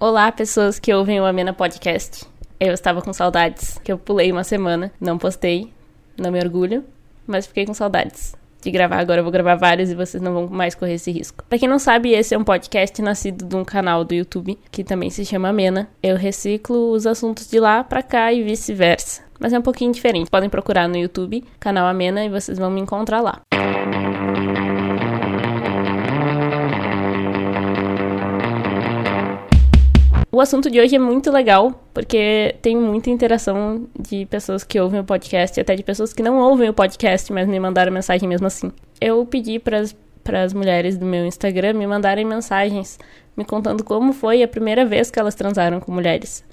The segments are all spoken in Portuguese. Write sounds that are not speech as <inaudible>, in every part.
Olá, pessoas que ouvem o Amena Podcast. Eu estava com saudades, que eu pulei uma semana, não postei, não me orgulho, mas fiquei com saudades de gravar. Agora eu vou gravar vários e vocês não vão mais correr esse risco. Pra quem não sabe, esse é um podcast nascido de um canal do YouTube que também se chama Amena. Eu reciclo os assuntos de lá pra cá e vice-versa. Mas é um pouquinho diferente. Podem procurar no YouTube, canal Amena, e vocês vão me encontrar lá. O assunto de hoje é muito legal, porque tem muita interação de pessoas que ouvem o podcast, e até de pessoas que não ouvem o podcast, mas me mandaram mensagem mesmo assim. Eu pedi para as mulheres do meu Instagram me mandarem mensagens me contando como foi a primeira vez que elas transaram com mulheres.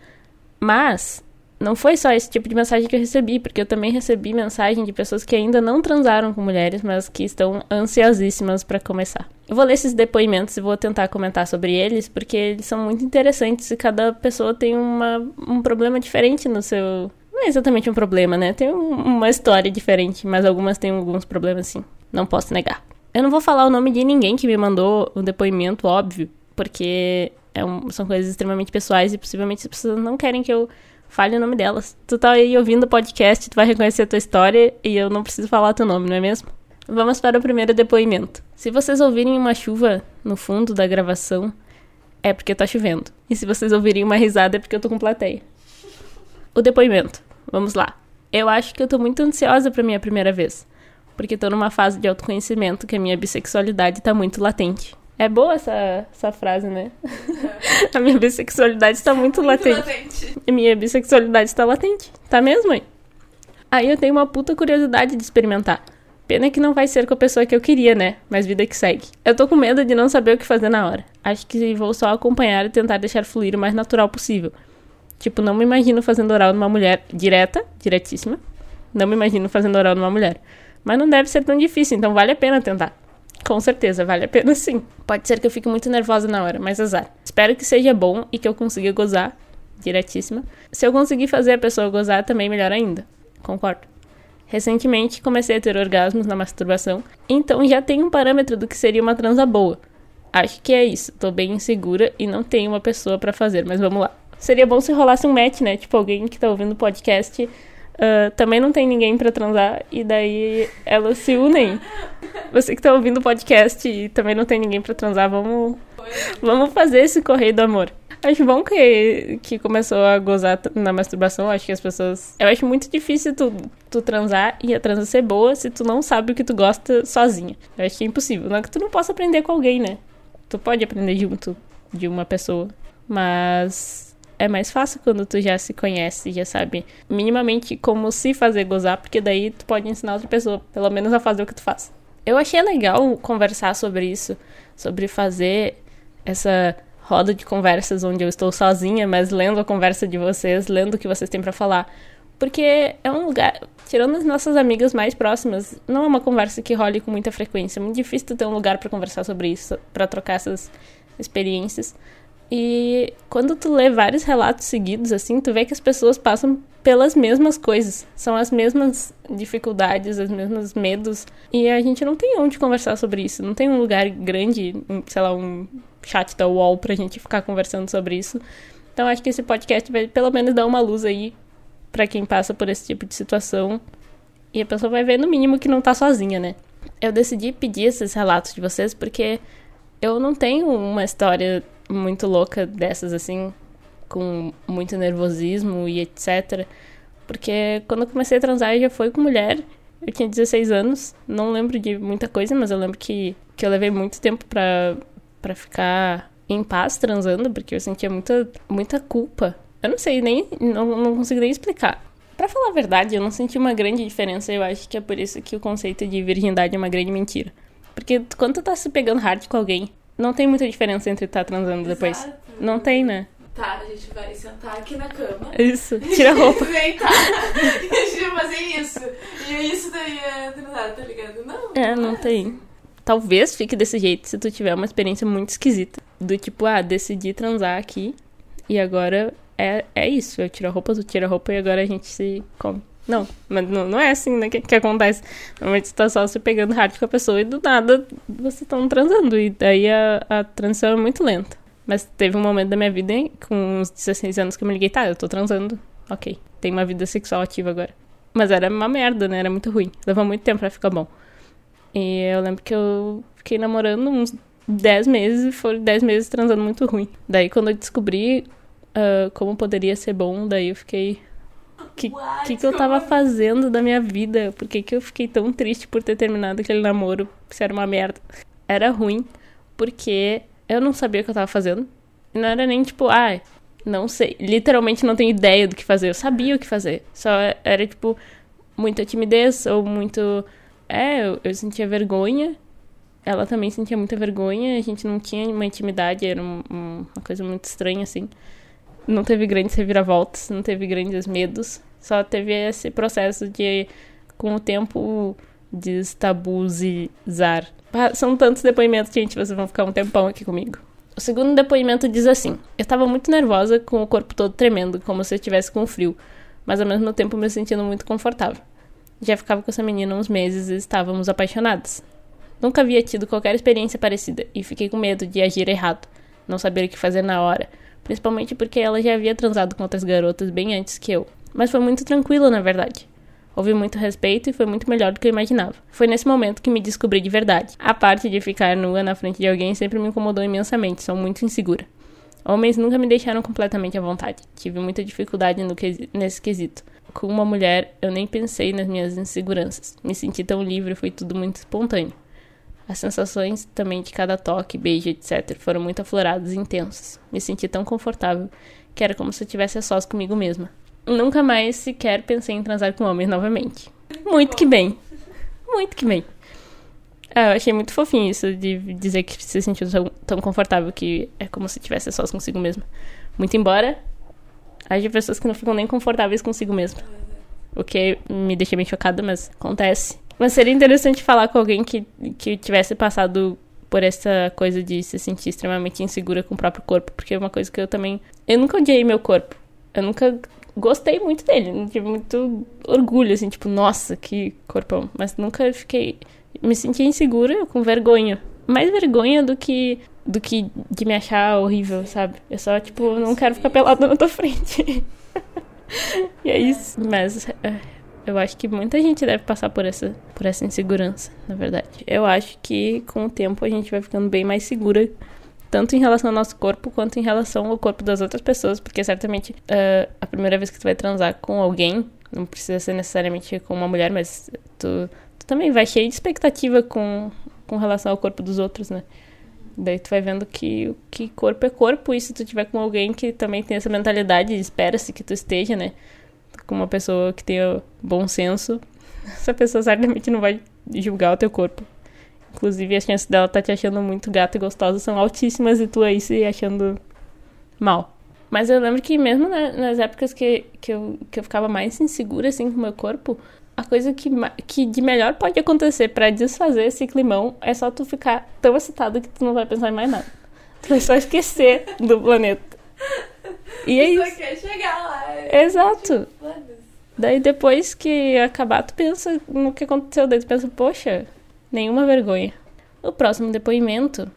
Mas não foi só esse tipo de mensagem que eu recebi, porque eu também recebi mensagem de pessoas que ainda não transaram com mulheres, mas que estão ansiosíssimas para começar. Eu vou ler esses depoimentos e vou tentar comentar sobre eles, porque eles são muito interessantes e cada pessoa tem uma, um problema diferente no seu. Não é exatamente um problema, né? Tem um, uma história diferente, mas algumas têm alguns problemas sim. Não posso negar. Eu não vou falar o nome de ninguém que me mandou um depoimento, óbvio, porque é um, são coisas extremamente pessoais e possivelmente as pessoas não querem que eu fale o nome delas. Tu tá aí ouvindo o podcast, tu vai reconhecer a tua história e eu não preciso falar teu nome, não é mesmo? Vamos para o primeiro depoimento. Se vocês ouvirem uma chuva no fundo da gravação, é porque tá chovendo. E se vocês ouvirem uma risada, é porque eu tô com plateia. O depoimento. Vamos lá. Eu acho que eu tô muito ansiosa pra minha primeira vez. Porque tô numa fase de autoconhecimento que a minha bissexualidade tá muito latente. É boa essa, essa frase, né? É. <laughs> a minha bissexualidade está muito, muito latente. latente. A minha bissexualidade está latente. Tá mesmo, mãe? Aí eu tenho uma puta curiosidade de experimentar. Pena que não vai ser com a pessoa que eu queria, né? Mas vida que segue. Eu tô com medo de não saber o que fazer na hora. Acho que vou só acompanhar e tentar deixar fluir o mais natural possível. Tipo, não me imagino fazendo oral numa mulher direta, diretíssima. Não me imagino fazendo oral numa mulher. Mas não deve ser tão difícil, então vale a pena tentar. Com certeza, vale a pena sim. Pode ser que eu fique muito nervosa na hora, mas azar. Espero que seja bom e que eu consiga gozar. Diretíssima. Se eu conseguir fazer a pessoa gozar, também melhor ainda. Concordo. Recentemente comecei a ter orgasmos na masturbação, então já tenho um parâmetro do que seria uma transa boa. Acho que é isso. Tô bem insegura e não tenho uma pessoa para fazer, mas vamos lá. Seria bom se rolasse um match, né? Tipo, alguém que tá ouvindo o podcast uh, também não tem ninguém para transar e daí elas se unem. Você que tá ouvindo o podcast e também não tem ninguém para transar, vamos vamos fazer esse correio do amor. Acho bom que, que começou a gozar na masturbação. Acho que as pessoas. Eu acho muito difícil tu, tu transar e a transa ser boa se tu não sabe o que tu gosta sozinha. Eu acho que é impossível. Não é que tu não possa aprender com alguém, né? Tu pode aprender junto de uma pessoa. Mas é mais fácil quando tu já se conhece, já sabe minimamente como se fazer gozar, porque daí tu pode ensinar outra pessoa, pelo menos a fazer o que tu faz. Eu achei legal conversar sobre isso, sobre fazer essa roda de conversas onde eu estou sozinha, mas lendo a conversa de vocês, lendo o que vocês têm para falar. Porque é um lugar, tirando as nossas amigas mais próximas, não é uma conversa que role com muita frequência. É muito difícil ter um lugar para conversar sobre isso, para trocar essas experiências. E quando tu lê vários relatos seguidos, assim, tu vê que as pessoas passam pelas mesmas coisas. São as mesmas dificuldades, os mesmos medos. E a gente não tem onde conversar sobre isso. Não tem um lugar grande, sei lá, um chat da UOL pra gente ficar conversando sobre isso. Então acho que esse podcast vai pelo menos dar uma luz aí para quem passa por esse tipo de situação. E a pessoa vai ver no mínimo que não tá sozinha, né? Eu decidi pedir esses relatos de vocês porque eu não tenho uma história muito louca dessas, assim, com muito nervosismo e etc. Porque quando eu comecei a transar já foi com mulher. Eu tinha 16 anos, não lembro de muita coisa, mas eu lembro que, que eu levei muito tempo pra, pra ficar em paz transando, porque eu sentia muita, muita culpa. Eu não sei, nem não, não consigo nem explicar. Para falar a verdade, eu não senti uma grande diferença. Eu acho que é por isso que o conceito de virgindade é uma grande mentira. Porque quando tu tá se pegando hard com alguém, não tem muita diferença entre estar tá transando Exato. depois. Não tem, né? Tá, a gente vai sentar aqui na cama. Isso, <laughs> tira a roupa. Vem, tá. <laughs> E a gente vai fazer isso. E isso daí é transar, tá ligado? Não. É, não, tem. Assim. Talvez fique desse jeito se tu tiver uma experiência muito esquisita. Do tipo, ah, decidi transar aqui e agora é, é isso. Eu tiro a roupa, tu tira a roupa e agora a gente se come. Não, mas não, não é assim, né, que, que acontece. Normalmente você tá só se pegando hard com a pessoa e do nada vocês estão transando. E daí a, a transição é muito lenta. Mas teve um momento da minha vida, com uns 16 anos, que eu me liguei, tá, eu tô transando, ok. Tem uma vida sexual ativa agora. Mas era uma merda, né? Era muito ruim. Levou muito tempo pra ficar bom. E eu lembro que eu fiquei namorando uns 10 meses e foram 10 meses transando muito ruim. Daí quando eu descobri uh, como poderia ser bom, daí eu fiquei. Que, que, que eu tava fazendo da minha vida? Por que, que eu fiquei tão triste por ter terminado aquele namoro? Se era uma merda. Era ruim, porque eu não sabia o que eu tava fazendo. E não era nem tipo, ah, não sei. Literalmente não tenho ideia do que fazer. Eu sabia o que fazer. Só era, tipo, muita timidez ou muito. É, eu, eu sentia vergonha. Ela também sentia muita vergonha. A gente não tinha uma intimidade. Era um, um, uma coisa muito estranha, assim. Não teve grandes reviravoltas, não teve grandes medos. Só teve esse processo de, com o tempo, destabuzizar. São tantos depoimentos, gente, vocês vão ficar um tempão aqui comigo. O segundo depoimento diz assim: Eu estava muito nervosa, com o corpo todo tremendo, como se eu estivesse com frio, mas ao mesmo tempo me sentindo muito confortável. Já ficava com essa menina uns meses e estávamos apaixonados. Nunca havia tido qualquer experiência parecida e fiquei com medo de agir errado, não saber o que fazer na hora, principalmente porque ela já havia transado com outras garotas bem antes que eu. Mas foi muito tranquilo, na verdade. Houve muito respeito e foi muito melhor do que eu imaginava. Foi nesse momento que me descobri de verdade. A parte de ficar nua na frente de alguém sempre me incomodou imensamente, sou muito insegura. Homens nunca me deixaram completamente à vontade. Tive muita dificuldade no que... nesse quesito. Com uma mulher, eu nem pensei nas minhas inseguranças. Me senti tão livre, foi tudo muito espontâneo. As sensações também de cada toque, beijo, etc., foram muito afloradas e intensas. Me senti tão confortável que era como se eu estivesse a sós comigo mesma. Nunca mais sequer pensei em transar com homens novamente. Muito que bem. Muito que bem. Ah, eu achei muito fofinho isso de dizer que se sentiu tão, confortável que é como se tivesse sós consigo mesma. Muito embora haja pessoas que não ficam nem confortáveis consigo mesma. O que me deixa bem chocada, mas acontece. Mas seria interessante falar com alguém que, que tivesse passado por essa coisa de se sentir extremamente insegura com o próprio corpo, porque é uma coisa que eu também. Eu nunca odiei meu corpo. Eu nunca gostei muito dele. Tive muito orgulho, assim, tipo, nossa, que corpão. Mas nunca fiquei. Me senti insegura, com vergonha. Mais vergonha do que. do que de me achar horrível, sabe? Eu só, tipo, não quero ficar pelada na tua frente. <laughs> e é isso. Mas. Eu acho que muita gente deve passar por essa, por essa insegurança, na verdade. Eu acho que com o tempo a gente vai ficando bem mais segura tanto em relação ao nosso corpo quanto em relação ao corpo das outras pessoas, porque certamente uh, a primeira vez que tu vai transar com alguém, não precisa ser necessariamente com uma mulher, mas tu, tu também vai cheio de expectativa com, com relação ao corpo dos outros, né? Daí tu vai vendo que, que corpo é corpo, e se tu tiver com alguém que também tem essa mentalidade, espera-se que tu esteja, né? Com uma pessoa que tenha bom senso, essa pessoa certamente não vai julgar o teu corpo. Inclusive, as chances dela estar tá te achando muito gata e gostosa são altíssimas e tu aí se achando mal. Mas eu lembro que mesmo nas épocas que, que, eu, que eu ficava mais insegura, assim, com o meu corpo, a coisa que, que de melhor pode acontecer para desfazer esse climão é só tu ficar tão excitado que tu não vai pensar em mais nada. Tu vai só esquecer do planeta. E é isso. quer chegar lá. É Exato. Daí depois que acabar, tu pensa no que aconteceu. Daí tu pensa, poxa, nenhuma vergonha. O próximo depoimento,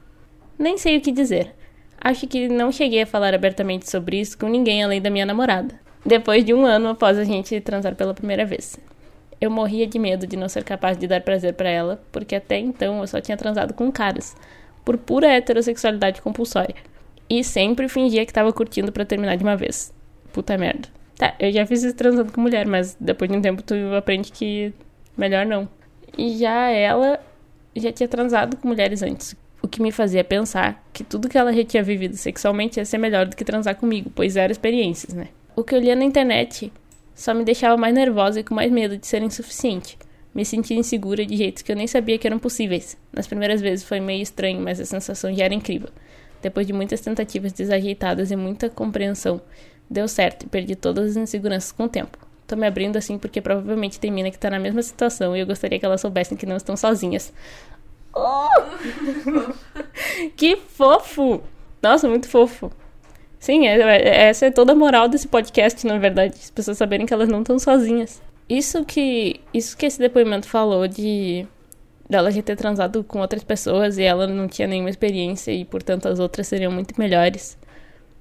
nem sei o que dizer. Acho que não cheguei a falar abertamente sobre isso com ninguém além da minha namorada. Depois de um ano após a gente transar pela primeira vez. Eu morria de medo de não ser capaz de dar prazer para ela, porque até então eu só tinha transado com caras, por pura heterossexualidade compulsória. E sempre fingia que tava curtindo para terminar de uma vez. Puta merda. Tá, eu já fiz isso transando com mulher, mas depois de um tempo tu aprende que melhor não. E já ela já tinha transado com mulheres antes, o que me fazia pensar que tudo que ela já tinha vivido sexualmente ia ser melhor do que transar comigo, pois eram experiências, né? O que eu lia na internet só me deixava mais nervosa e com mais medo de ser insuficiente. Me sentia insegura de jeitos que eu nem sabia que eram possíveis. Nas primeiras vezes foi meio estranho, mas a sensação já era incrível. Depois de muitas tentativas desajeitadas e muita compreensão, deu certo e perdi todas as inseguranças com o tempo. Tô me abrindo assim porque provavelmente tem mina que tá na mesma situação e eu gostaria que elas soubessem que não estão sozinhas. Oh! <laughs> que fofo! Nossa, muito fofo. Sim, é, é, essa é toda a moral desse podcast, na verdade. As pessoas saberem que elas não estão sozinhas. Isso que, isso que esse depoimento falou de, dela já ter transado com outras pessoas e ela não tinha nenhuma experiência e, portanto, as outras seriam muito melhores.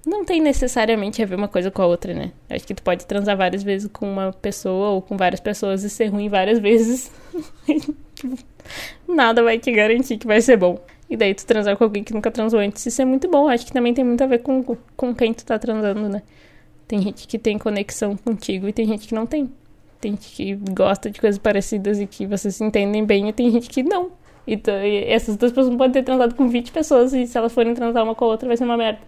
Não tem necessariamente a ver uma coisa com a outra, né? Acho que tu pode transar várias vezes com uma pessoa ou com várias pessoas e ser ruim várias vezes. <laughs> Nada vai te garantir que vai ser bom. E daí tu transar com alguém que nunca transou antes, isso é muito bom. Acho que também tem muito a ver com, com quem tu tá transando, né? Tem gente que tem conexão contigo e tem gente que não tem. Tem gente que gosta de coisas parecidas e que vocês se entendem bem e tem gente que não. Então, essas duas pessoas não podem ter transado com 20 pessoas e se elas forem transar uma com a outra vai ser uma merda.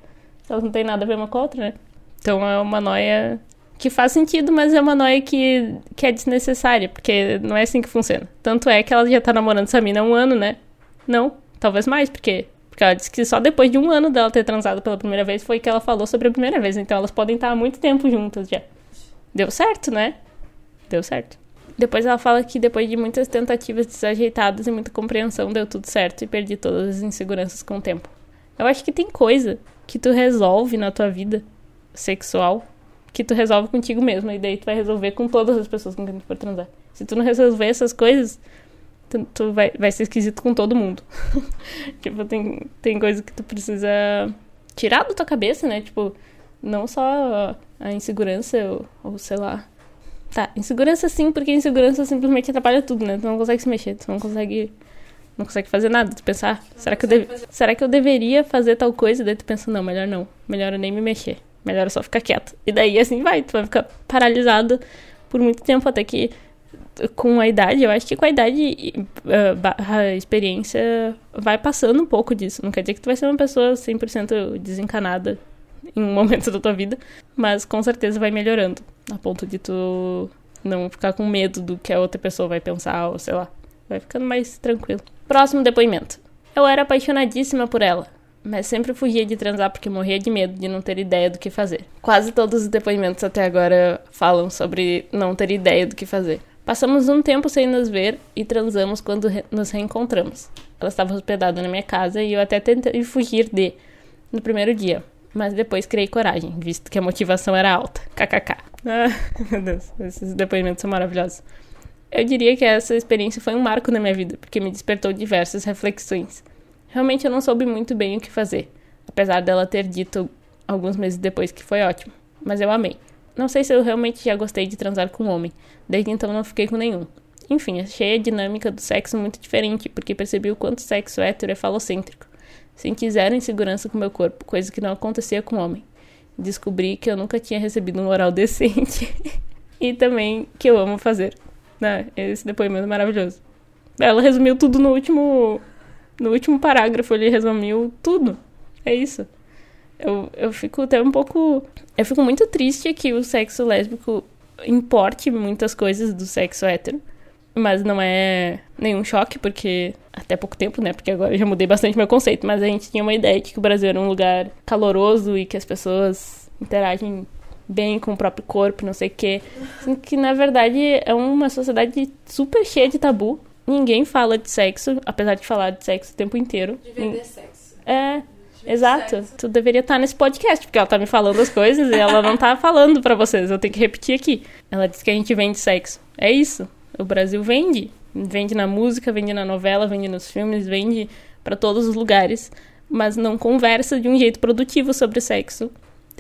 Elas não têm nada a ver uma com a outra, né? Então é uma noia que faz sentido, mas é uma noia que, que é desnecessária, porque não é assim que funciona. Tanto é que ela já tá namorando essa mina há um ano, né? Não, talvez mais, porque porque ela disse que só depois de um ano dela ter transado pela primeira vez foi que ela falou sobre a primeira vez. Então elas podem estar há muito tempo juntas já. Deu certo, né? Deu certo. Depois ela fala que depois de muitas tentativas desajeitadas e muita compreensão deu tudo certo e perdi todas as inseguranças com o tempo. Eu acho que tem coisa que tu resolve na tua vida sexual que tu resolve contigo mesmo e daí tu vai resolver com todas as pessoas com quem tu for transar. Se tu não resolver essas coisas, tu, tu vai, vai ser esquisito com todo mundo. <laughs> tipo, tem, tem coisa que tu precisa tirar da tua cabeça, né? Tipo, não só a insegurança ou, ou sei lá. Tá, insegurança sim, porque insegurança simplesmente atrapalha tudo, né? Tu não consegue se mexer, tu não consegue não consegue fazer nada, tu pensar, será que, eu deve, será que eu deveria fazer tal coisa? Daí tu pensa, não, melhor não, melhor eu nem me mexer, melhor eu só ficar quieto. E daí assim vai, tu vai ficar paralisado por muito tempo até que com a idade, eu acho que com a idade uh, a experiência vai passando um pouco disso. Não quer dizer que tu vai ser uma pessoa 100% desencanada em um <laughs> momento da tua vida, mas com certeza vai melhorando, a ponto de tu não ficar com medo do que a outra pessoa vai pensar, ou sei lá, vai ficando mais tranquilo. Próximo depoimento. Eu era apaixonadíssima por ela, mas sempre fugia de transar porque morria de medo de não ter ideia do que fazer. Quase todos os depoimentos até agora falam sobre não ter ideia do que fazer. Passamos um tempo sem nos ver e transamos quando re nos reencontramos. Ela estava hospedada na minha casa e eu até tentei fugir de no primeiro dia, mas depois criei coragem, visto que a motivação era alta. KKK. Ah, <laughs> meu Deus, esses depoimentos são maravilhosos. Eu diria que essa experiência foi um marco na minha vida, porque me despertou diversas reflexões. Realmente eu não soube muito bem o que fazer, apesar dela ter dito alguns meses depois que foi ótimo, mas eu amei. Não sei se eu realmente já gostei de transar com um homem, desde então não fiquei com nenhum. Enfim, achei a dinâmica do sexo muito diferente, porque percebi o quanto o sexo hétero é falocêntrico. Senti zero insegurança com meu corpo, coisa que não acontecia com homem. Descobri que eu nunca tinha recebido um oral <laughs> decente. e também que eu amo fazer. Né? Esse depoimento é maravilhoso. Ela resumiu tudo no último. No último parágrafo, ele resumiu tudo. É isso. Eu, eu fico até um pouco. Eu fico muito triste que o sexo lésbico importe muitas coisas do sexo hétero. Mas não é nenhum choque, porque até pouco tempo, né? Porque agora eu já mudei bastante meu conceito, mas a gente tinha uma ideia de que o Brasil era um lugar caloroso e que as pessoas interagem bem com o próprio corpo, não sei o quê. Assim, que na verdade é uma sociedade super cheia de tabu. Ninguém fala de sexo, apesar de falar de sexo o tempo inteiro. De vender sexo. É, Exato. Tu deveria estar nesse podcast, porque ela tá me falando as coisas e ela não tá falando para vocês. Eu tenho que repetir aqui. Ela disse que a gente vende sexo. É isso. O Brasil vende. Vende na música, vende na novela, vende nos filmes, vende para todos os lugares. Mas não conversa de um jeito produtivo sobre sexo.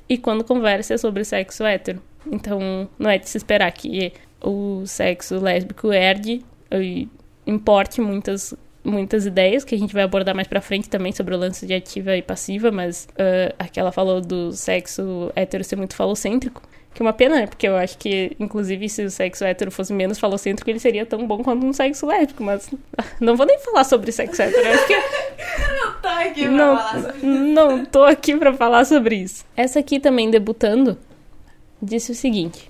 E quando conversa é sobre sexo hétero. Então, não é de se esperar que o sexo lésbico herde e importe muitas muitas ideias que a gente vai abordar mais pra frente também sobre o lance de ativa e passiva, mas uh, aqui ela falou do sexo hétero ser muito falocêntrico. Que é uma pena, né? Porque eu acho que, inclusive, se o sexo hétero fosse menos falocêntrico, ele seria tão bom quanto um sexo lésbico, mas <laughs> não vou nem falar sobre sexo hétero. Acho que... <laughs> não tô aqui pra não, falar sobre isso. Não tô aqui pra falar sobre isso. Essa aqui também debutando disse o seguinte: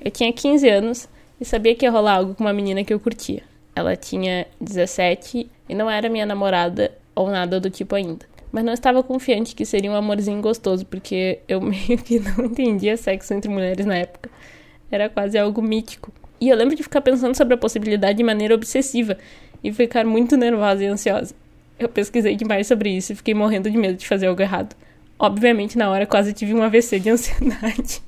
Eu tinha 15 anos e sabia que ia rolar algo com uma menina que eu curtia. Ela tinha 17 e não era minha namorada ou nada do tipo ainda. Mas não estava confiante que seria um amorzinho gostoso, porque eu <laughs> meio que não entendia sexo entre mulheres na época. Era quase algo mítico. E eu lembro de ficar pensando sobre a possibilidade de maneira obsessiva e ficar muito nervosa e ansiosa. Eu pesquisei demais sobre isso e fiquei morrendo de medo de fazer algo errado. Obviamente, na hora quase tive um AVC de <laughs> ansiedade.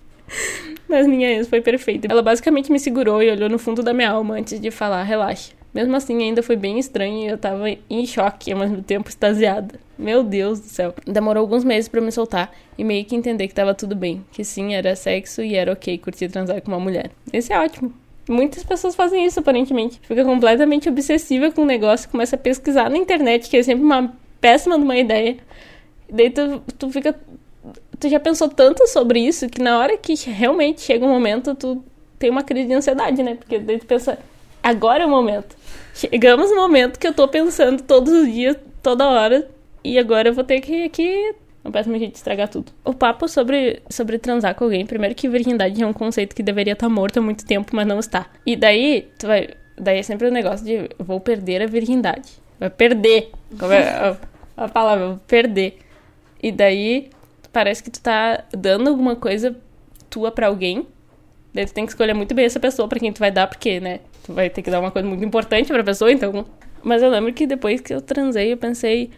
Mas minha ex foi perfeita. Ela basicamente me segurou e olhou no fundo da minha alma antes de falar: relaxa. Mesmo assim, ainda foi bem estranho e eu tava em choque e ao mesmo tempo extasiada. Meu Deus do céu. Demorou alguns meses para me soltar e meio que entender que tava tudo bem. Que sim, era sexo e era ok curtir transar com uma mulher. Esse é ótimo. Muitas pessoas fazem isso, aparentemente. Fica completamente obsessiva com o negócio, começa a pesquisar na internet, que é sempre uma péssima de uma ideia. Daí tu, tu fica. Tu já pensou tanto sobre isso que na hora que realmente chega um momento, tu tem uma crise de ansiedade, né? Porque daí tu pensa, agora é o momento. Chegamos no momento que eu tô pensando todos os dias, toda hora, e agora eu vou ter que, que não peço minha gente estragar tudo. O papo sobre, sobre transar com alguém, primeiro que virgindade é um conceito que deveria estar tá morto há muito tempo, mas não está. E daí, tu vai. Daí é sempre o um negócio de vou perder a virgindade. Vai perder. Como é a, a palavra, vou perder. E daí parece que tu tá dando alguma coisa tua para alguém. Daí tu tem que escolher muito bem essa pessoa para quem tu vai dar, porque, né? Tu vai ter que dar uma coisa muito importante pra pessoa, então. Mas eu lembro que depois que eu transei, eu pensei,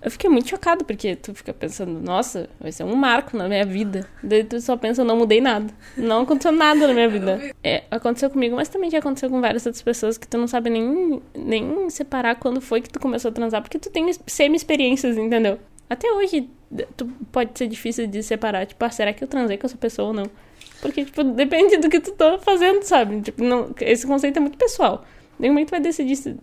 eu fiquei muito chocado, porque tu fica pensando, nossa, vai ser um marco na minha vida. Daí tu só pensa, não mudei nada. Não aconteceu nada na minha vida. É, aconteceu comigo, mas também já aconteceu com várias outras pessoas que tu não sabe nem, nem separar quando foi que tu começou a transar, porque tu tem semi-experiências, entendeu? Até hoje, tu pode ser difícil de separar, tipo, ah, será que eu transei com essa pessoa ou não? Porque, tipo, depende do que tu tá fazendo, sabe? Tipo, não, esse conceito é muito pessoal. Nenhum momento vai decidir se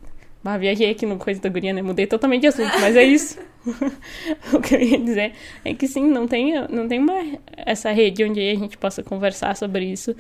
ah, viajei aqui no coisa da guria, né? Mudei totalmente de assunto, mas é isso. <laughs> o que eu ia dizer é que sim, não tem, não tem uma, essa rede onde a gente possa conversar sobre isso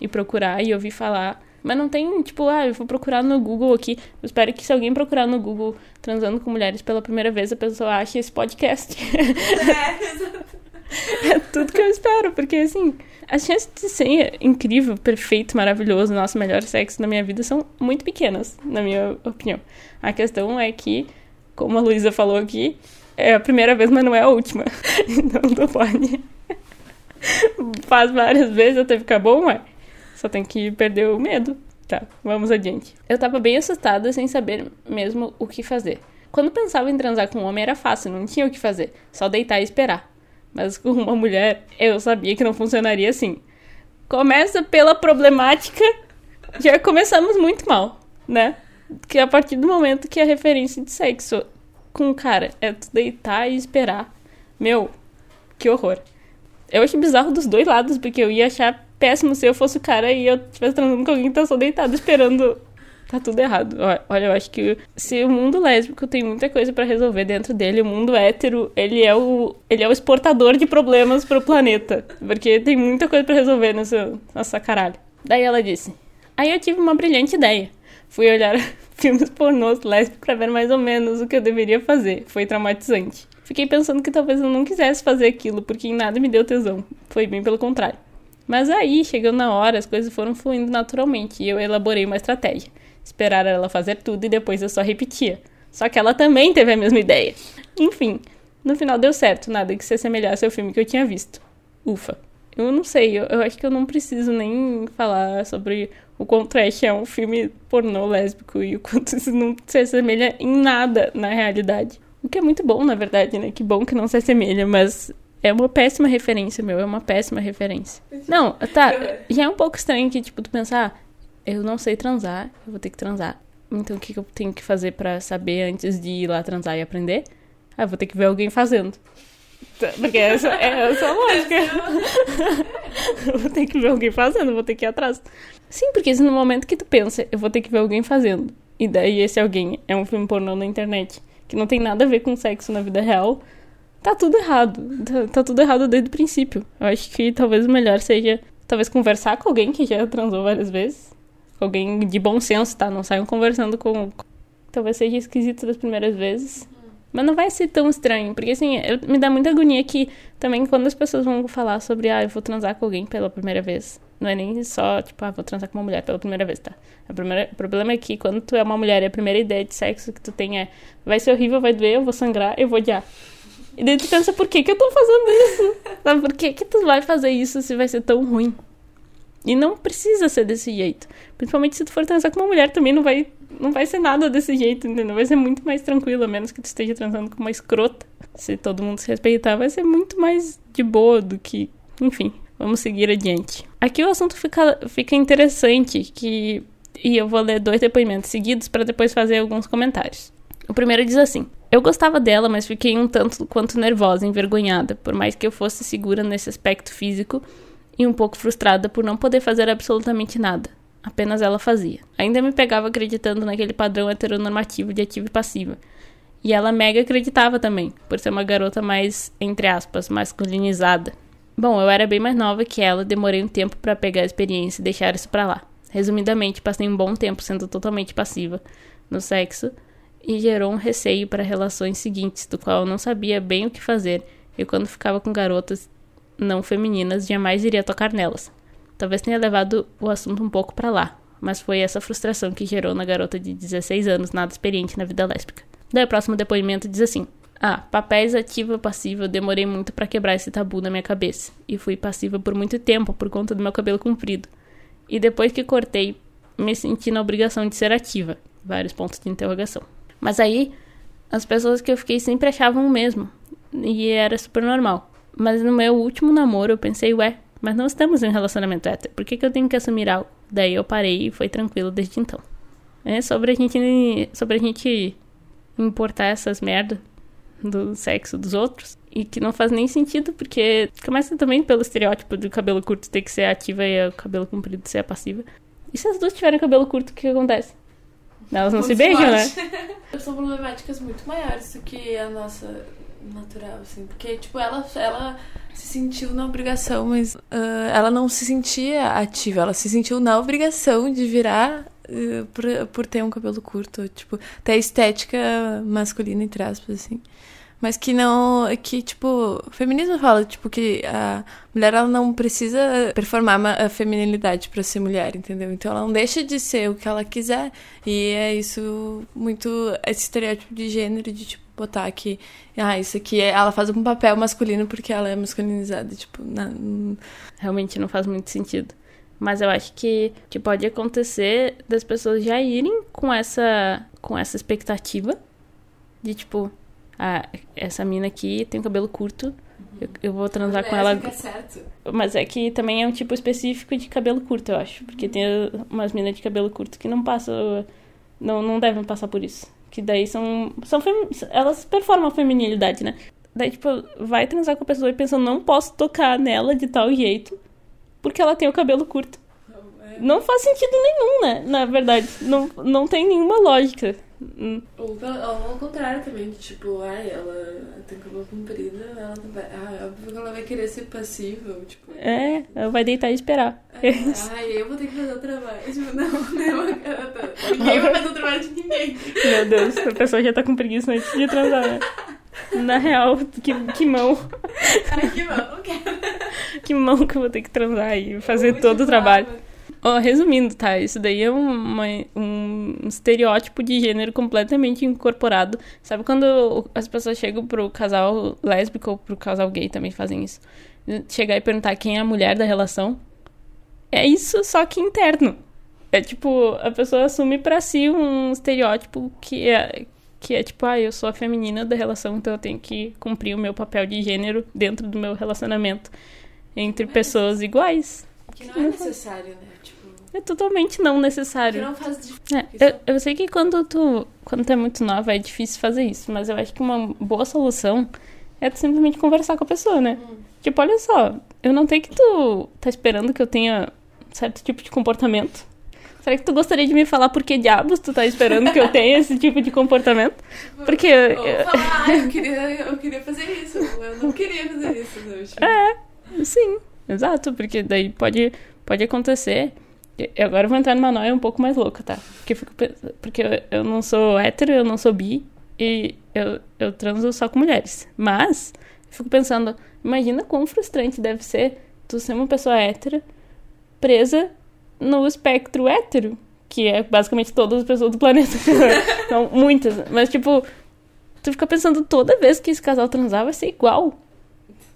e procurar e ouvir falar. Mas não tem, tipo, ah, eu vou procurar no Google aqui. Eu espero que se alguém procurar no Google transando com mulheres pela primeira vez, a pessoa ache esse podcast. <laughs> É, exato. <laughs> é tudo que eu espero, porque assim, as chances de ser incrível, perfeito, maravilhoso, nosso melhor sexo na minha vida são muito pequenas, na minha opinião. A questão é que, como a Luísa falou aqui, é a primeira vez, mas não é a última. <laughs> Então tu pode. Faz várias vezes até ficar bom, ué. Só tem que perder o medo. Tá, vamos adiante. Eu tava bem assustada sem saber mesmo o que fazer. Quando pensava em transar com um homem era fácil, não tinha o que fazer, só deitar e esperar. Mas com uma mulher, eu sabia que não funcionaria assim. Começa pela problemática, já começamos muito mal, né? Que a partir do momento que a referência de sexo com o cara é tu deitar e esperar. Meu, que horror. Eu acho bizarro dos dois lados, porque eu ia achar péssimo se eu fosse o cara e eu estivesse transando com alguém que tá só deitado esperando tá tudo errado. Olha, eu acho que se o mundo lésbico tem muita coisa para resolver dentro dele, o mundo hétero, ele é o, ele é o exportador de problemas pro planeta. Porque tem muita coisa para resolver nessa, nessa caralho. Daí ela disse: Aí eu tive uma brilhante ideia. Fui olhar <laughs> filmes pornôs lésbicos pra ver mais ou menos o que eu deveria fazer. Foi traumatizante. Fiquei pensando que talvez eu não quisesse fazer aquilo, porque em nada me deu tesão. Foi bem pelo contrário. Mas aí, chegando na hora, as coisas foram fluindo naturalmente e eu elaborei uma estratégia esperar ela fazer tudo e depois eu só repetia. Só que ela também teve a mesma ideia. Enfim, no final deu certo, nada que se assemelhasse ao filme que eu tinha visto. Ufa. Eu não sei, eu, eu acho que eu não preciso nem falar sobre o quão trash é um filme pornô lésbico e o quanto isso não se assemelha em nada na realidade. O que é muito bom, na verdade, né? Que bom que não se assemelha, mas é uma péssima referência, meu. É uma péssima referência. Não, tá. Já é um pouco estranho que, tipo, tu pensar, eu não sei transar, eu vou ter que transar. Então o que, eu tenho que fazer para saber antes de ir lá transar e aprender? Ah, eu vou ter que ver alguém fazendo. Porque essa é essa a <laughs> lógica. eu <laughs> vou ter que ver alguém fazendo, vou ter que ir atrás. Sim, porque no momento que tu pensa, eu vou ter que ver alguém fazendo, e daí esse alguém é um filme pornô na internet, que não tem nada a ver com sexo na vida real, tá tudo errado. Tá, tá tudo errado desde o princípio. Eu acho que talvez o melhor seja, talvez conversar com alguém que já transou várias vezes, alguém de bom senso, tá? Não saiam conversando com. Talvez seja esquisito das primeiras vezes. Mas não vai ser tão estranho, porque assim, eu, me dá muita agonia que também quando as pessoas vão falar sobre, ah, eu vou transar com alguém pela primeira vez. Não é nem só, tipo, ah, vou transar com uma mulher pela primeira vez, tá? Primeira, o problema é que quando tu é uma mulher e a primeira ideia de sexo que tu tem é, vai ser horrível, vai doer, eu vou sangrar, eu vou odiar. E daí tu pensa, por que que eu tô fazendo isso? Por que que tu vai fazer isso se vai ser tão ruim? E não precisa ser desse jeito. Principalmente se tu for transar com uma mulher também não vai, não vai ser nada desse jeito, entendeu? Vai ser muito mais tranquilo, a menos que tu esteja transando com uma escrota. Se todo mundo se respeitar, vai ser muito mais de boa do que. Enfim, vamos seguir adiante. Aqui o assunto fica, fica interessante, que E eu vou ler dois depoimentos seguidos para depois fazer alguns comentários. O primeiro diz assim: Eu gostava dela, mas fiquei um tanto quanto nervosa, envergonhada, por mais que eu fosse segura nesse aspecto físico e um pouco frustrada por não poder fazer absolutamente nada. Apenas ela fazia. Ainda me pegava acreditando naquele padrão heteronormativo de ativa e passiva. E ela mega acreditava também, por ser uma garota mais, entre aspas, masculinizada. Bom, eu era bem mais nova que ela, demorei um tempo para pegar a experiência e deixar isso pra lá. Resumidamente, passei um bom tempo sendo totalmente passiva no sexo e gerou um receio para relações seguintes, do qual eu não sabia bem o que fazer, e quando ficava com garotas não femininas, jamais iria tocar nelas. Talvez tenha levado o assunto um pouco para lá, mas foi essa frustração que gerou na garota de 16 anos, nada experiente na vida lésbica. Daí o próximo depoimento diz assim: Ah, papéis ativa passiva, eu demorei muito para quebrar esse tabu na minha cabeça, e fui passiva por muito tempo por conta do meu cabelo comprido. E depois que cortei, me senti na obrigação de ser ativa. Vários pontos de interrogação. Mas aí, as pessoas que eu fiquei sempre achavam o mesmo. E era super normal. Mas no meu último namoro eu pensei, ué, mas não estamos em um relacionamento hétero. Por que, que eu tenho que assumir algo? Daí eu parei e foi tranquilo desde então. É sobre a gente. Sobre a gente importar essas merda do sexo dos outros. E que não faz nem sentido, porque começa também pelo estereótipo do cabelo curto ter que ser ativa e o cabelo comprido ser passiva. E se as duas tiverem cabelo curto, o que acontece? Elas não se beijam, né? <laughs> São problemáticas muito maiores do que a nossa natural, assim. Porque, tipo, ela, ela se sentiu na obrigação, mas uh, ela não se sentia ativa. Ela se sentiu na obrigação de virar uh, por, por ter um cabelo curto. Tipo, ter a estética masculina, entre aspas, assim. Mas que não. Que, tipo, o feminismo fala, tipo, que a mulher ela não precisa performar a feminilidade para ser mulher, entendeu? Então ela não deixa de ser o que ela quiser. E é isso muito. Esse estereótipo de gênero, de, tipo, botar que. Ah, isso aqui é, ela faz um papel masculino porque ela é masculinizada. Tipo, não... realmente não faz muito sentido. Mas eu acho que, que pode acontecer das pessoas já irem com essa, com essa expectativa de tipo, ah, essa mina aqui tem cabelo curto, eu, eu vou transar Mas com ela. É certo. Mas é que também é um tipo específico de cabelo curto, eu acho. Porque tem umas minas de cabelo curto que não passam. Não, não devem passar por isso. Que daí são. são fem... Elas performam a feminilidade, né? Daí, tipo, vai transar com a pessoa e pensa, não posso tocar nela de tal jeito porque ela tem o cabelo curto. Não faz sentido nenhum, né? Na verdade, não, não tem nenhuma lógica. Hum. Ou, ou ao contrário também, tipo, ai, ela tem cabelo comprido, ela vai. Ah, óbvio que ela vai querer ser passiva, tipo. É, ela vai deitar e esperar. É, ai, eu vou ter que fazer o trabalho. Tipo, <laughs> não, não, ninguém vai fazer o trabalho de ninguém. Meu Deus, a pessoa já tá com preguiça antes de transar, né? Na real, que, que mão. Ai, que mão, quero. Que mão que eu vou ter que transar e fazer todo o trabalho. Oh, resumindo, tá? Isso daí é uma, um estereótipo de gênero completamente incorporado. Sabe quando as pessoas chegam pro casal lésbico ou pro casal gay também fazem isso? Chegar e perguntar quem é a mulher da relação? É isso, só que interno. É tipo, a pessoa assume para si um estereótipo que é, que é tipo, ah, eu sou a feminina da relação, então eu tenho que cumprir o meu papel de gênero dentro do meu relacionamento entre pessoas iguais. Que não é necessário, né? Tipo, É totalmente não necessário. que não faz diferença. É, eu, eu sei que quando tu, quando tu é muito nova é difícil fazer isso, mas eu acho que uma boa solução é tu simplesmente conversar com a pessoa, né? Tipo, olha só, eu não tenho que tu tá esperando que eu tenha certo tipo de comportamento. Será que tu gostaria de me falar por que diabos tu tá esperando que eu tenha <laughs> esse tipo de comportamento? Porque eu- Ou falar, ah, eu queria, eu queria fazer isso. Eu não queria fazer isso. Não, tipo, É, sim, exato, porque daí pode, pode acontecer. Agora eu vou entrar numa noia um pouco mais louca, tá? Porque, eu fico porque eu, eu não sou hétero, eu não sou bi e eu, eu transo só com mulheres. Mas, eu fico pensando, imagina quão frustrante deve ser tu ser uma pessoa hétera presa no espectro hétero, que é basicamente todas as pessoas do planeta. <laughs> Não, muitas, mas tipo, tu fica pensando toda vez que esse casal transar vai ser igual.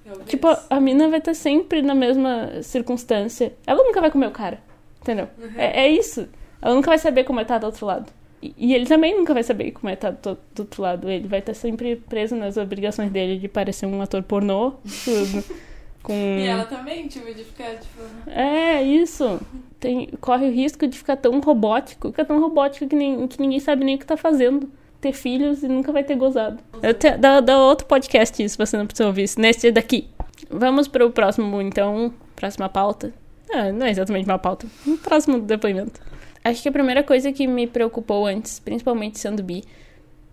talvez. Tipo, a, a mina vai estar sempre na mesma circunstância. Ela nunca vai comer o cara. Entendeu? É, é isso. Ela nunca vai saber como é estar do outro lado. E, e ele também nunca vai saber como é estar do, do outro lado. Ele vai estar sempre preso nas obrigações dele de parecer um ator pornô. tudo, <laughs> com. E ela também, tipo, de ficar, tipo. É, isso. Tem, corre o risco de ficar tão robótico, ficar tão robótico que, nem, que ninguém sabe nem o que tá fazendo. Ter filhos e nunca vai ter gozado. Eu te, dá, dá outro podcast isso, você não precisa ouvir isso. Nesse daqui. Vamos pro próximo, então. Próxima pauta. Ah, não é exatamente uma pauta. Um próximo depoimento. Acho que a primeira coisa que me preocupou antes, principalmente sendo bi,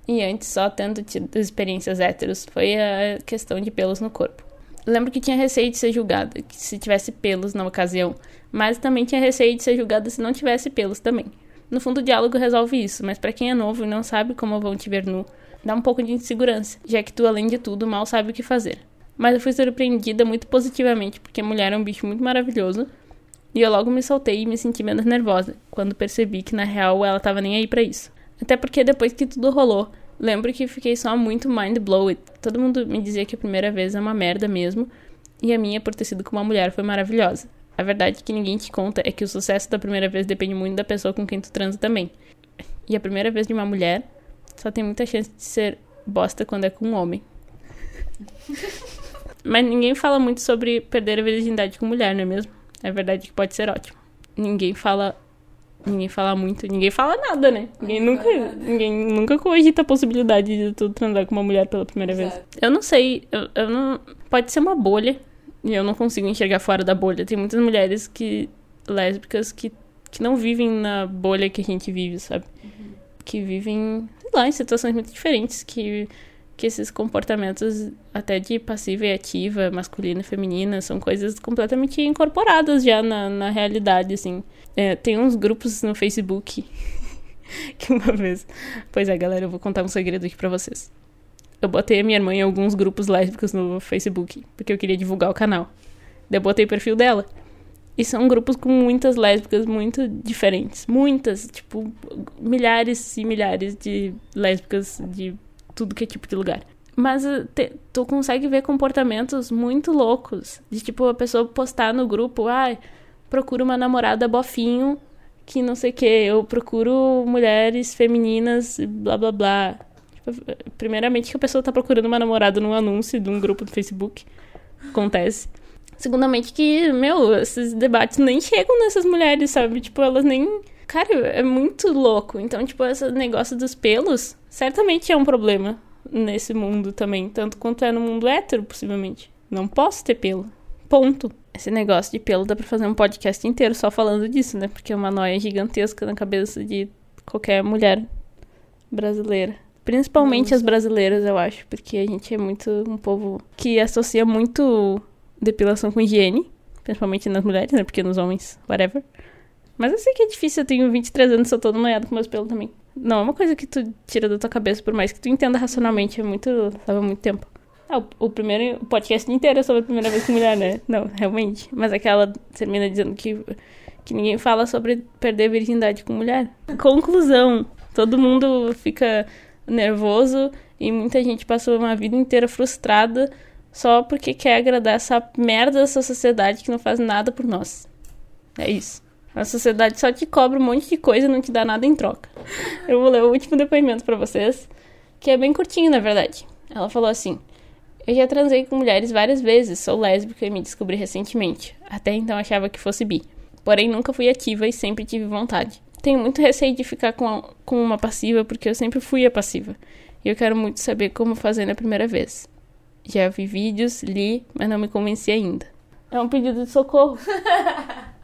e antes só tendo tido experiências héteros, foi a questão de pelos no corpo. Lembro que tinha receio de ser julgada que se tivesse pelos na ocasião, mas também tinha receio de ser julgada se não tivesse pelos também. No fundo, o diálogo resolve isso, mas para quem é novo e não sabe como vão te ver nu, dá um pouco de insegurança, já que tu, além de tudo, mal sabe o que fazer. Mas eu fui surpreendida muito positivamente, porque mulher é um bicho muito maravilhoso, e eu logo me soltei e me senti menos nervosa, quando percebi que na real ela tava nem aí para isso. Até porque depois que tudo rolou, lembro que fiquei só muito mind blowed. Todo mundo me dizia que a primeira vez é uma merda mesmo, e a minha, por ter sido com uma mulher, foi maravilhosa. A verdade que ninguém te conta é que o sucesso da primeira vez depende muito da pessoa com quem tu transa também. E a primeira vez de uma mulher só tem muita chance de ser bosta quando é com um homem. <laughs> Mas ninguém fala muito sobre perder a virgindade com mulher, não é mesmo? É verdade que pode ser ótimo. Ninguém fala. Ninguém fala muito, ninguém fala nada, né? Ninguém Não nunca, ninguém nunca cogita a possibilidade de tu transar com uma mulher pela primeira vez. Exato. Eu não sei, eu, eu não. Pode ser uma bolha. E eu não consigo enxergar fora da bolha. Tem muitas mulheres que. lésbicas que, que não vivem na bolha que a gente vive, sabe? Que vivem, sei lá, em situações muito diferentes. Que, que esses comportamentos, até de passiva e ativa, masculina e feminina, são coisas completamente incorporadas já na, na realidade, assim. É, tem uns grupos no Facebook <laughs> que uma vez. Pois é, galera, eu vou contar um segredo aqui pra vocês. Eu botei a minha irmã em alguns grupos lésbicos no Facebook, porque eu queria divulgar o canal. Daí eu botei o perfil dela. E são grupos com muitas lésbicas muito diferentes. Muitas, tipo, milhares e milhares de lésbicas de tudo que é tipo de lugar. Mas eh, te- tu consegue ver comportamentos muito loucos. De tipo, a pessoa postar no grupo, ai, procuro uma namorada bofinho, que não sei o que, eu procuro mulheres femininas, blá blá blá. Tipo, primeiramente que a pessoa tá procurando uma namorada num anúncio de um grupo do Facebook. Acontece. Segundamente que, meu, esses debates nem chegam nessas mulheres, sabe? Tipo, elas nem. Cara, é muito louco. Então, tipo, esse negócio dos pelos certamente é um problema nesse mundo também. Tanto quanto é no mundo hétero, possivelmente. Não posso ter pelo. Ponto. Esse negócio de pelo dá pra fazer um podcast inteiro só falando disso, né? Porque é uma noia gigantesca na cabeça de qualquer mulher brasileira. Principalmente as brasileiras, eu acho. Porque a gente é muito um povo que associa muito depilação com higiene. Principalmente nas mulheres, né? Porque nos homens, whatever. Mas eu sei que é difícil, eu tenho 23 anos, sou toda noiada com meus pelos também. Não é uma coisa que tu tira da tua cabeça, por mais que tu entenda racionalmente, é muito. leva muito tempo. Ah, o, o primeiro o podcast inteiro é sobre a primeira vez com mulher, né? Não, realmente. Mas aquela termina dizendo que, que ninguém fala sobre perder a virgindade com mulher. Conclusão: todo mundo fica nervoso e muita gente passou uma vida inteira frustrada só porque quer agradar essa merda dessa sociedade que não faz nada por nós. É isso. A sociedade só te cobra um monte de coisa e não te dá nada em troca. Eu vou ler o último depoimento pra vocês, que é bem curtinho, na verdade. Ela falou assim: Eu já transei com mulheres várias vezes, sou lésbica e me descobri recentemente. Até então achava que fosse bi. Porém, nunca fui ativa e sempre tive vontade. Tenho muito receio de ficar com, a- com uma passiva, porque eu sempre fui a passiva. E eu quero muito saber como fazer na primeira vez. Já vi vídeos, li, mas não me convenci ainda. É um pedido de socorro. <laughs>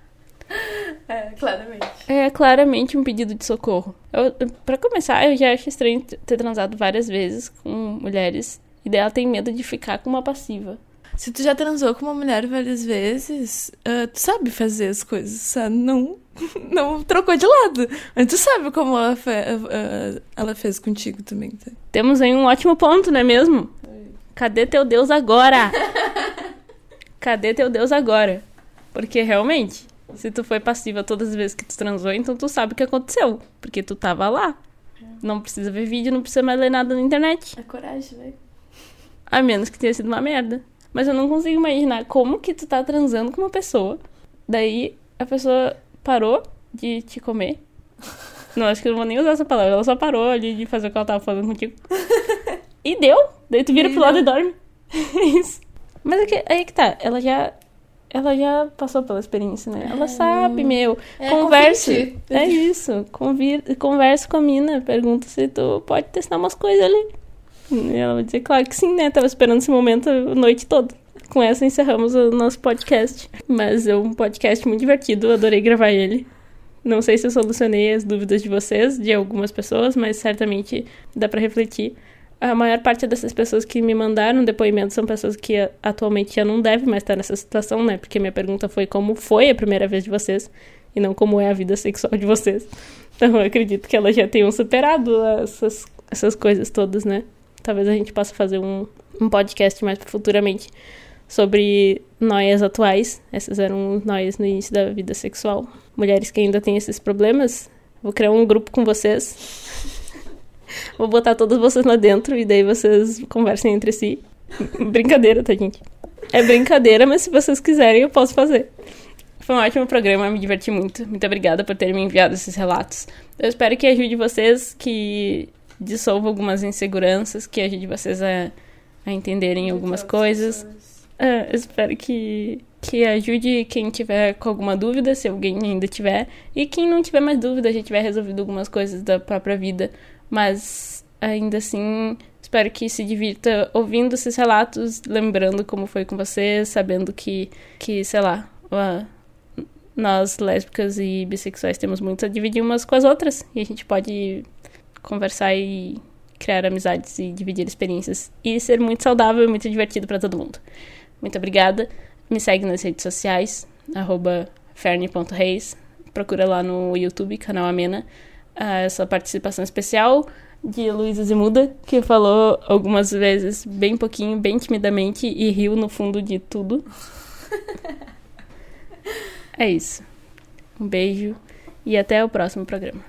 É, claramente. É claramente um pedido de socorro. Eu, pra começar, eu já acho estranho ter transado várias vezes com mulheres e dela tem medo de ficar com uma passiva. Se tu já transou com uma mulher várias vezes, ah, tu sabe fazer as coisas, sabe? Não, <laughs> não trocou de lado. Mas tu sabe como ela, fe- ah, ela fez contigo também, tá? Temos aí um ótimo ponto, não é mesmo? Cadê teu Deus agora? <laughs> Cadê teu Deus agora? Porque realmente, se tu foi passiva todas as vezes que tu transou, então tu sabe o que aconteceu. Porque tu tava lá. Não precisa ver vídeo, não precisa mais ler nada na internet. É coragem, velho. A menos que tenha sido uma merda. Mas eu não consigo imaginar como que tu tá transando com uma pessoa. Daí a pessoa parou de te comer. Não, acho que eu não vou nem usar essa palavra. Ela só parou ali de fazer o que ela tava fazendo contigo. <laughs> E deu. Daí tu vira E pro lado deu. e dorme. <laughs> É Isso. Mas é que, aí que tá, ela já. Ela já passou pela experiência, né? Ela sabe, meu. É. É isso. Convir, converse com a mina. Pergunta se tu pode testar umas coisas ali. E ela vai dizer, claro que sim, né? Tava esperando esse momento a noite toda. Com essa encerramos o nosso podcast. Mas é um podcast muito divertido, adorei gravar ele. Não sei se eu solucionei as dúvidas de vocês, de algumas pessoas, mas certamente dá pra refletir. A maior parte dessas pessoas que me mandaram depoimento são pessoas que atualmente já não devem mais estar nessa situação, né? Porque minha pergunta foi como foi a primeira vez de vocês e não como é a vida sexual de vocês. Então eu acredito que elas já tenham superado essas, essas coisas todas, né? Talvez a gente possa fazer um, um podcast mais futuramente sobre noias atuais. Essas eram noias no início da vida sexual. Mulheres que ainda têm esses problemas. Vou criar um grupo com vocês. Vou botar todas vocês lá dentro e daí vocês conversem entre si. brincadeira, tá, gente? É brincadeira, mas se vocês quiserem, eu posso fazer. Foi um ótimo programa, me diverti muito. Muito obrigada por terem me enviado esses relatos. Eu espero que ajude vocês, que dissolva algumas inseguranças, que ajude vocês a, a entenderem algumas coisas. É, eu espero que, que ajude quem tiver com alguma dúvida, se alguém ainda tiver. E quem não tiver mais dúvida, já tiver resolvido algumas coisas da própria vida. Mas ainda assim, espero que se divirta ouvindo esses relatos, lembrando como foi com vocês, sabendo que, que sei lá, nós lésbicas e bissexuais temos muito a dividir umas com as outras. E a gente pode conversar e criar amizades e dividir experiências. E ser muito saudável e muito divertido para todo mundo. Muito obrigada. Me segue nas redes sociais, arroba ferne.reis. Procura lá no YouTube, canal Amena. Ah, essa participação especial de Luísa Zimuda, que falou algumas vezes bem pouquinho, bem timidamente e riu no fundo de tudo. <laughs> é isso. Um beijo e até o próximo programa.